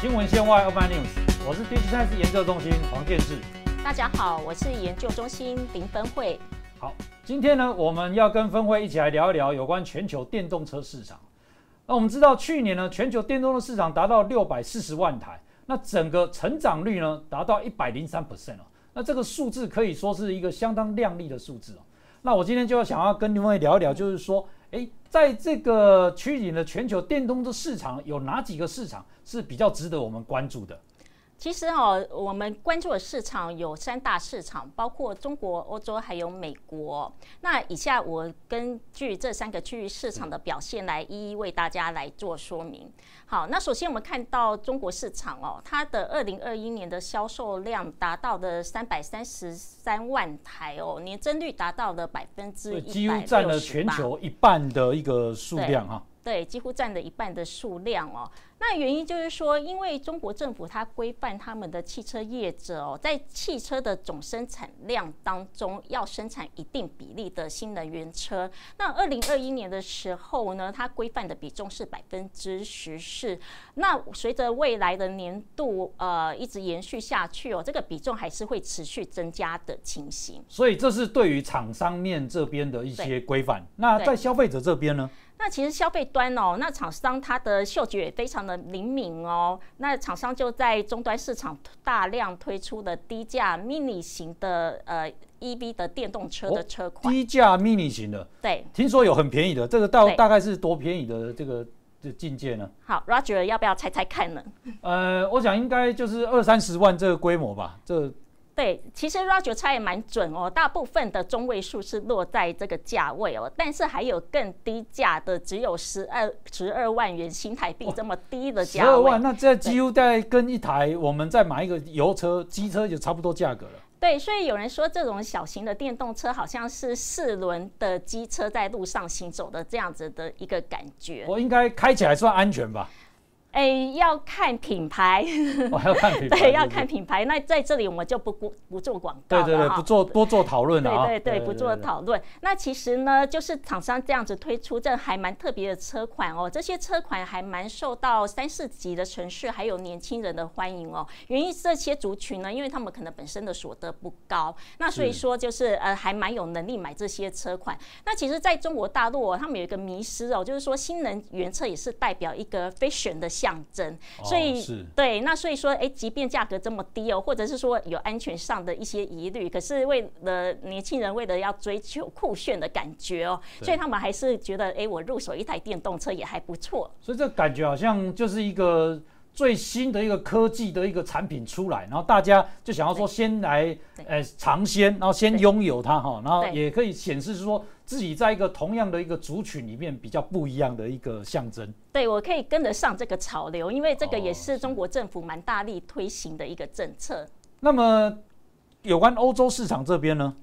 新闻线外 Open News，我是 Digital 研究中心黄建志。大家好，我是研究中心林分会。好，今天呢，我们要跟分会一起来聊一聊有关全球电动车市场。那我们知道，去年呢，全球电动车市场达到六百四十万台，那整个成长率呢，达到一百零三 percent 哦。那这个数字可以说是一个相当亮丽的数字哦。那我今天就要想要跟你们聊一聊，就是说，诶，在这个趋近的全球电动车市场，有哪几个市场是比较值得我们关注的？其实哦，我们关注的市场有三大市场，包括中国、欧洲还有美国。那以下我根据这三个区域市场的表现来一一为大家来做说明。好，那首先我们看到中国市场哦，它的二零二一年的销售量达到了三百三十三万台哦，年增率达到了百分之一几乎占了全球一半的一个数量哈。对，几乎占了一半的数量哦。那原因就是说，因为中国政府它规范他们的汽车业者哦，在汽车的总生产量当中要生产一定比例的新能源车。那二零二一年的时候呢，它规范的比重是百分之十四。那随着未来的年度呃一直延续下去哦，这个比重还是会持续增加的情形。所以这是对于厂商面这边的一些规范。那在消费者这边呢？那其实消费端哦，那厂商它的嗅觉也非常的灵敏哦。那厂商就在终端市场大量推出的低价 mini 型的呃 EV 的电动车的车款。低价 mini 型的，对，听说有很便宜的，这个到大概是多便宜的这个的境界呢？好，Roger 要不要猜猜看呢？呃，我想应该就是二三十万这个规模吧，这。对，其实 Roger 猜也蛮准哦，大部分的中位数是落在这个价位哦，但是还有更低价的，只有十二十二万元新台币这么低的价位。十二万，那这几乎在跟一台我们再买一个油车、机车就差不多价格了。对，所以有人说这种小型的电动车好像是四轮的机车在路上行走的这样子的一个感觉。我应该开起来算安全吧？哎，要看品牌，要看品牌，对，要看品牌。那在这里我们就不不不做广告对对对，不做多做讨论了对对对，不做讨论。那其实呢，就是厂商这样子推出这还蛮特别的车款哦。这些车款还蛮受到三四级的城市还有年轻人的欢迎哦。原因这些族群呢，因为他们可能本身的所得不高，那所以说就是呃还蛮有能力买这些车款。那其实在中国大陆哦，他们有一个迷失哦，就是说新能源车也是代表一个 fashion 的象。征，所以对，那所以说，哎，即便价格这么低哦，或者是说有安全上的一些疑虑，可是为了年轻人为了要追求酷炫的感觉哦，所以他们还是觉得，哎，我入手一台电动车也还不错。所以这感觉好像就是一个。最新的一个科技的一个产品出来，然后大家就想要说先来，呃，尝鲜，然后先拥有它哈，然后也可以显示说自己在一个同样的一个族群里面比较不一样的一个象征。对，我可以跟得上这个潮流，因为这个也是中国政府蛮大力推行的一个政策。那么有关欧洲市场这边呢？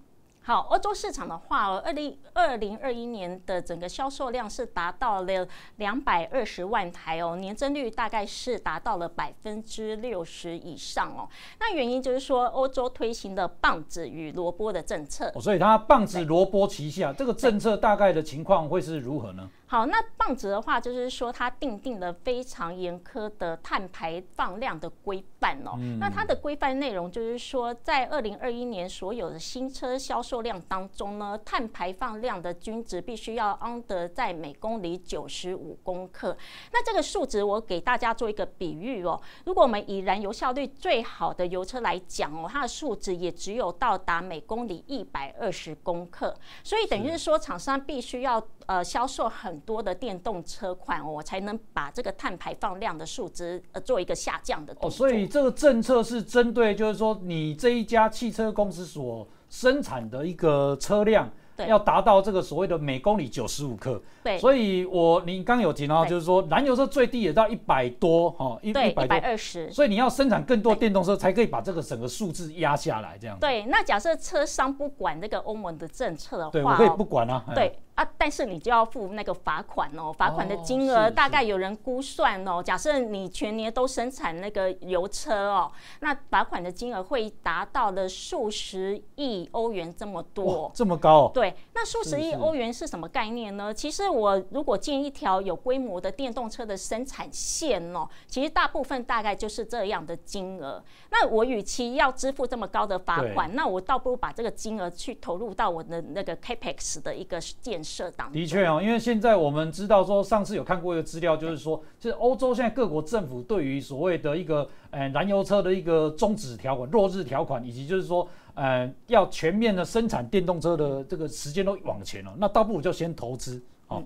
好，欧洲市场的话，二零二零二一年的整个销售量是达到了两百二十万台哦，年增率大概是达到了百分之六十以上哦。那原因就是说，欧洲推行的棒子与萝卜的政策，所以它棒子萝卜旗下这个政策大概的情况会是如何呢？好，那棒子的话，就是说它定定了非常严苛的碳排放量的规范哦。那它的规范内容就是说，在二零二一年所有的新车销售量当中呢，碳排放量的均值必须要安得在每公里九十五公克。那这个数值我给大家做一个比喻哦，如果我们以燃油效率最好的油车来讲哦，它的数值也只有到达每公里一百二十公克。所以等于是说，厂商必须要呃销售很很多的电动车款，我才能把这个碳排放量的数值呃做一个下降的哦。所以这个政策是针对，就是说你这一家汽车公司所生产的一个车辆，要达到这个所谓的每公里九十五克。对。所以我你刚有提到，就是说燃油车最低也到一百多哈，一一百二十。所以你要生产更多电动车，才可以把这个整个数字压下来，这样。对。那假设车商不管这个欧盟的政策的话，对我可以不管啊。对。啊，但是你就要付那个罚款哦，罚款的金额大概有人估算哦，假设你全年都生产那个油车哦，那罚款的金额会达到了数十亿欧元这么多，这么高？对，那数十亿欧元是什么概念呢？其实我如果建一条有规模的电动车的生产线哦，其实大部分大概就是这样的金额。那我与其要支付这么高的罚款，那我倒不如把这个金额去投入到我的那个 capex 的一个建。的确哦，因为现在我们知道说，上次有看过一个资料，就是说，就是欧洲现在各国政府对于所谓的一个呃燃油车的一个终止条款、落日条款，以及就是说，呃，要全面的生产电动车的这个时间都往前了，那倒不如就先投资哦。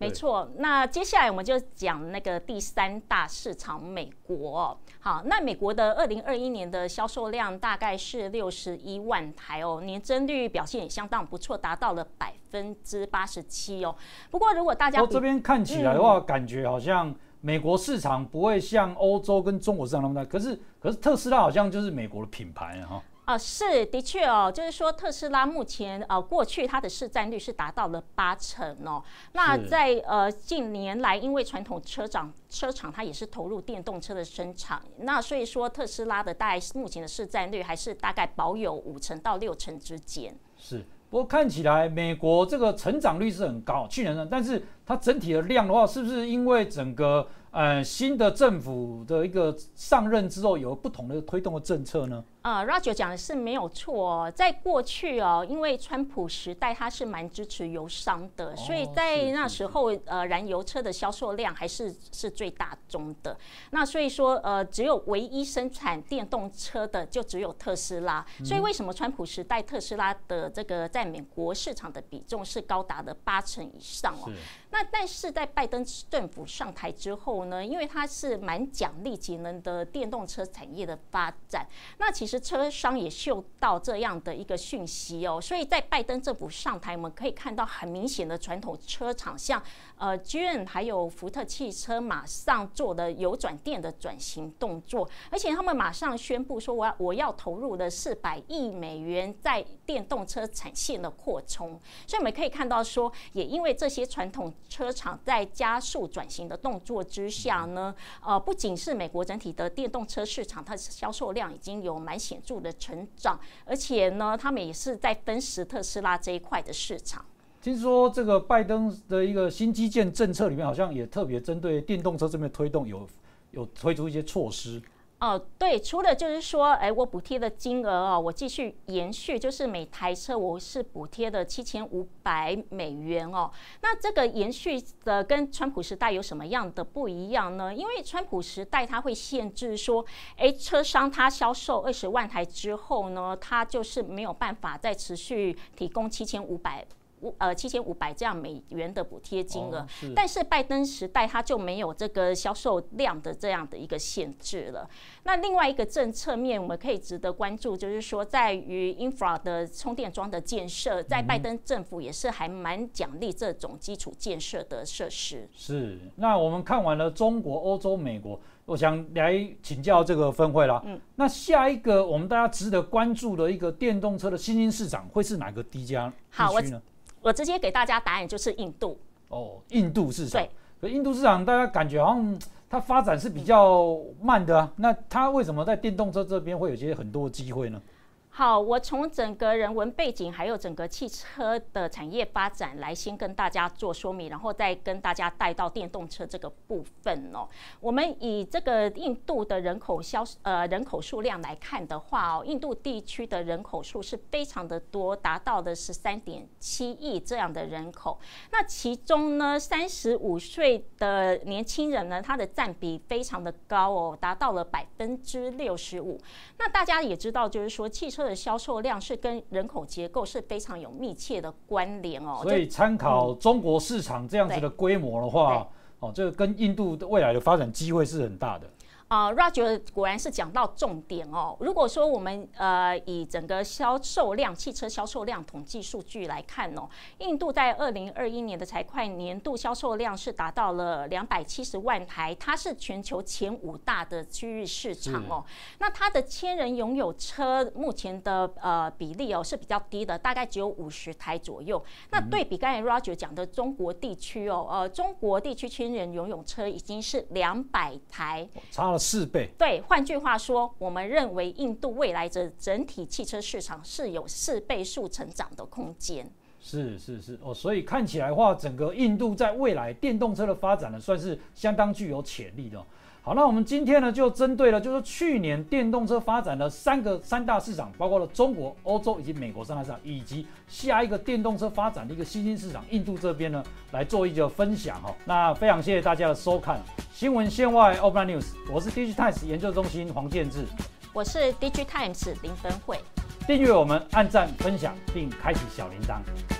没错，那接下来我们就讲那个第三大市场美国。好，那美国的二零二一年的销售量大概是六十一万台哦，年增率表现也相当不错，达到了百分之八十七哦。不过如果大家这边看起来的话，感觉好像美国市场不会像欧洲跟中国市场那么大，可是可是特斯拉好像就是美国的品牌哈。啊，是的确哦，就是说特斯拉目前呃过去它的市占率是达到了八成哦。那在呃近年来，因为传统车厂车厂它也是投入电动车的生产，那所以说特斯拉的大概目前的市占率还是大概保有五成到六成之间。是，不过看起来美国这个成长率是很高，去年呢，但是它整体的量的话，是不是因为整个？呃，新的政府的一个上任之后，有不同的推动的政策呢？呃，Roger 讲的是没有错，在过去哦，因为川普时代他是蛮支持油商的，所以在那时候呃，燃油车的销售量还是是最大宗的。那所以说呃，只有唯一生产电动车的就只有特斯拉。所以为什么川普时代特斯拉的这个在美国市场的比重是高达的八成以上哦？那但是在拜登政府上台之后呢，因为他是蛮奖励节能的电动车产业的发展，那其实实车商也嗅到这样的一个讯息哦，所以在拜登政府上台，我们可以看到很明显的传统车厂，像呃 GM 还有福特汽车，马上做的油转电的转型动作，而且他们马上宣布说，我要我要投入的四百亿美元在电动车产线的扩充，所以我们可以看到说，也因为这些传统车厂在加速转型的动作之下呢，呃，不仅是美国整体的电动车市场，它销售量已经有蛮显著的成长，而且呢，他们也是在分食特斯拉这一块的市场。听说这个拜登的一个新基建政策里面，好像也特别针对电动车这边推动，有有推出一些措施。哦，对，除了就是说，哎，我补贴的金额哦，我继续延续，就是每台车我是补贴的七千五百美元哦。那这个延续的跟川普时代有什么样的不一样呢？因为川普时代它会限制说，哎，车商他销售二十万台之后呢，他就是没有办法再持续提供七千五百。五呃七千五百这样美元的补贴金额，但是拜登时代他就没有这个销售量的这样的一个限制了。那另外一个政策面，我们可以值得关注，就是说在于 infra 的充电桩的建设，在拜登政府也是还蛮奖励这种基础建设的设施。是。那我们看完了中国、欧洲、美国，我想来请教这个分会啦。嗯。那下一个我们大家值得关注的一个电动车的新兴市场会是哪个低价地区呢？我直接给大家答案就是印度哦，印度市场。对，可印度市场大家感觉好像它发展是比较慢的啊，那它为什么在电动车这边会有些很多机会呢？好，我从整个人文背景，还有整个汽车的产业发展来先跟大家做说明，然后再跟大家带到电动车这个部分哦。我们以这个印度的人口销呃人口数量来看的话哦，印度地区的人口数是非常的多，达到的是三点七亿这样的人口。那其中呢，三十五岁的年轻人呢，他的占比非常的高哦，达到了百分之六十五。那大家也知道，就是说汽车。的销售量是跟人口结构是非常有密切的关联哦，所以参考中国市场这样子的规模的话，哦，这个跟印度的未来的发展机会是很大的。啊，Roger 果然是讲到重点哦。如果说我们呃以整个销售量、汽车销售量统计数据来看哦，印度在二零二一年的财会年度销售量是达到了两百七十万台，它是全球前五大的区域市场哦。那它的千人拥有车目前的呃比例哦是比较低的，大概只有五十台左右。那对比刚才 Roger 讲的中国地区哦，呃，中国地区千人拥有车已经是两百台，差了。四倍，对，换句话说，我们认为印度未来的整体汽车市场是有四倍数成长的空间。是是是哦，所以看起来话，整个印度在未来电动车的发展呢，算是相当具有潜力的。好，那我们今天呢，就针对了，就是去年电动车发展的三个三大市场，包括了中国、欧洲以及美国三大市场，以及下一个电动车发展的一个新兴市场印度这边呢，来做一个分享哈。那非常谢谢大家的收看新闻线外 Open News，我是 Digitimes 研究中心黄建志，我是 Digitimes 林分慧，订阅我们，按赞分享并开启小铃铛。